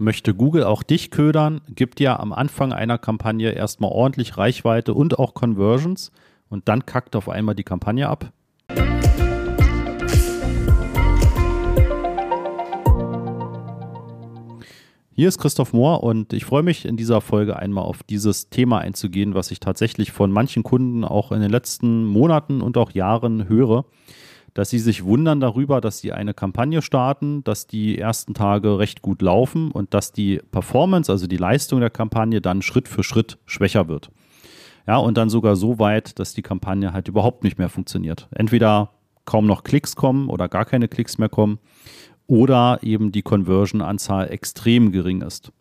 Möchte Google auch dich ködern, gibt dir am Anfang einer Kampagne erstmal ordentlich Reichweite und auch Conversions und dann kackt auf einmal die Kampagne ab? Hier ist Christoph Mohr und ich freue mich in dieser Folge einmal auf dieses Thema einzugehen, was ich tatsächlich von manchen Kunden auch in den letzten Monaten und auch Jahren höre dass sie sich wundern darüber, dass sie eine Kampagne starten, dass die ersten Tage recht gut laufen und dass die Performance, also die Leistung der Kampagne dann Schritt für Schritt schwächer wird. Ja, und dann sogar so weit, dass die Kampagne halt überhaupt nicht mehr funktioniert. Entweder kaum noch Klicks kommen oder gar keine Klicks mehr kommen oder eben die Conversion-Anzahl extrem gering ist.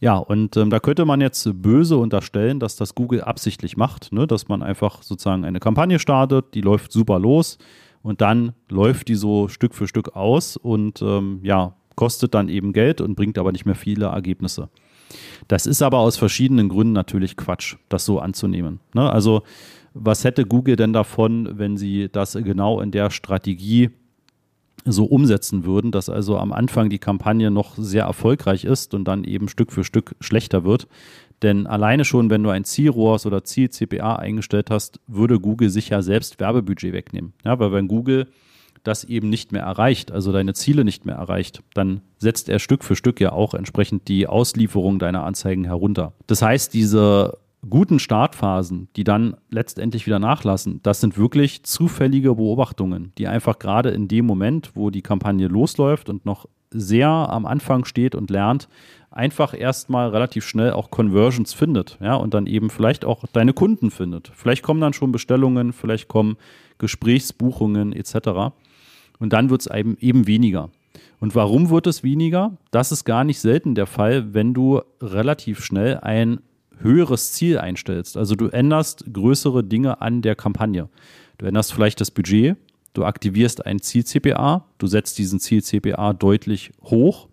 Ja, und ähm, da könnte man jetzt böse unterstellen, dass das Google absichtlich macht, ne? dass man einfach sozusagen eine Kampagne startet, die läuft super los, und dann läuft die so Stück für Stück aus und ähm, ja, kostet dann eben Geld und bringt aber nicht mehr viele Ergebnisse. Das ist aber aus verschiedenen Gründen natürlich Quatsch, das so anzunehmen. Ne? Also was hätte Google denn davon, wenn sie das genau in der Strategie so umsetzen würden, dass also am Anfang die Kampagne noch sehr erfolgreich ist und dann eben Stück für Stück schlechter wird. Denn alleine schon, wenn du ein Zielrohrs oder Ziel-CPA eingestellt hast, würde Google sich ja selbst Werbebudget wegnehmen. Ja, weil wenn Google das eben nicht mehr erreicht, also deine Ziele nicht mehr erreicht, dann setzt er Stück für Stück ja auch entsprechend die Auslieferung deiner Anzeigen herunter. Das heißt, diese guten Startphasen, die dann letztendlich wieder nachlassen, das sind wirklich zufällige Beobachtungen, die einfach gerade in dem Moment, wo die Kampagne losläuft und noch sehr am Anfang steht und lernt, einfach erstmal relativ schnell auch Conversions findet, ja, und dann eben vielleicht auch deine Kunden findet. Vielleicht kommen dann schon Bestellungen, vielleicht kommen Gesprächsbuchungen etc. Und dann wird es eben, eben weniger. Und warum wird es weniger? Das ist gar nicht selten der Fall, wenn du relativ schnell ein höheres Ziel einstellst. Also du änderst größere Dinge an der Kampagne. Du änderst vielleicht das Budget, du aktivierst ein Ziel-CPA, du setzt diesen Ziel-CPA deutlich hoch,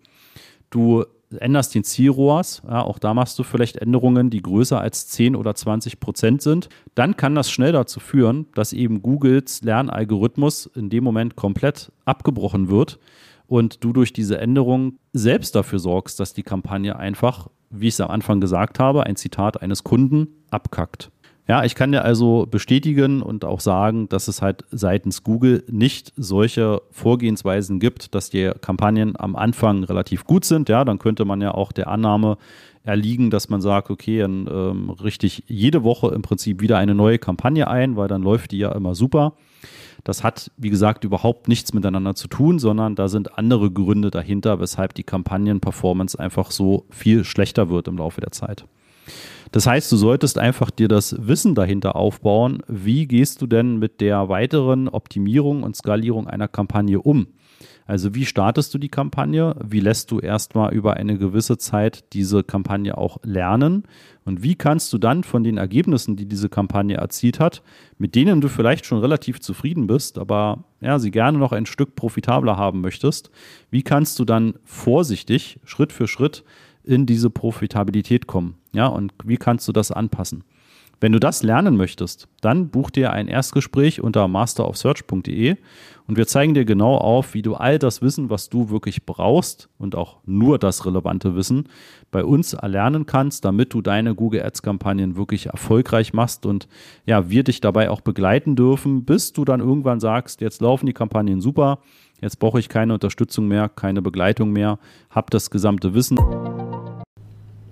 du änderst den Zielrohrs, ja, auch da machst du vielleicht Änderungen, die größer als 10 oder 20 Prozent sind, dann kann das schnell dazu führen, dass eben Googles Lernalgorithmus in dem Moment komplett abgebrochen wird und du durch diese Änderung selbst dafür sorgst, dass die Kampagne einfach, wie ich es am Anfang gesagt habe, ein Zitat eines Kunden abkackt. Ja, ich kann dir also bestätigen und auch sagen, dass es halt seitens Google nicht solche Vorgehensweisen gibt, dass die Kampagnen am Anfang relativ gut sind. Ja, dann könnte man ja auch der Annahme erliegen, dass man sagt, okay, dann ähm, richte ich jede Woche im Prinzip wieder eine neue Kampagne ein, weil dann läuft die ja immer super. Das hat, wie gesagt, überhaupt nichts miteinander zu tun, sondern da sind andere Gründe dahinter, weshalb die Kampagnenperformance einfach so viel schlechter wird im Laufe der Zeit. Das heißt, du solltest einfach dir das Wissen dahinter aufbauen. Wie gehst du denn mit der weiteren Optimierung und Skalierung einer Kampagne um? Also wie startest du die Kampagne? Wie lässt du erstmal über eine gewisse Zeit diese Kampagne auch lernen? Und wie kannst du dann von den Ergebnissen, die diese Kampagne erzielt hat, mit denen du vielleicht schon relativ zufrieden bist, aber ja, sie gerne noch ein Stück profitabler haben möchtest, wie kannst du dann vorsichtig, Schritt für Schritt in diese Profitabilität kommen? Ja, und wie kannst du das anpassen? Wenn du das lernen möchtest, dann buch dir ein Erstgespräch unter masterofsearch.de und wir zeigen dir genau auf, wie du all das Wissen, was du wirklich brauchst und auch nur das relevante Wissen bei uns erlernen kannst, damit du deine Google Ads Kampagnen wirklich erfolgreich machst und ja, wir dich dabei auch begleiten dürfen, bis du dann irgendwann sagst, jetzt laufen die Kampagnen super, jetzt brauche ich keine Unterstützung mehr, keine Begleitung mehr, hab das gesamte Wissen.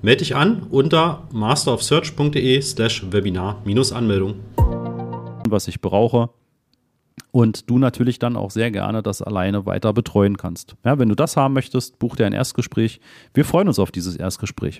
Melde dich an unter masterofsearch.de slash Webinar-Anmeldung. Was ich brauche und du natürlich dann auch sehr gerne das alleine weiter betreuen kannst. Ja, wenn du das haben möchtest, buch dir ein Erstgespräch. Wir freuen uns auf dieses Erstgespräch.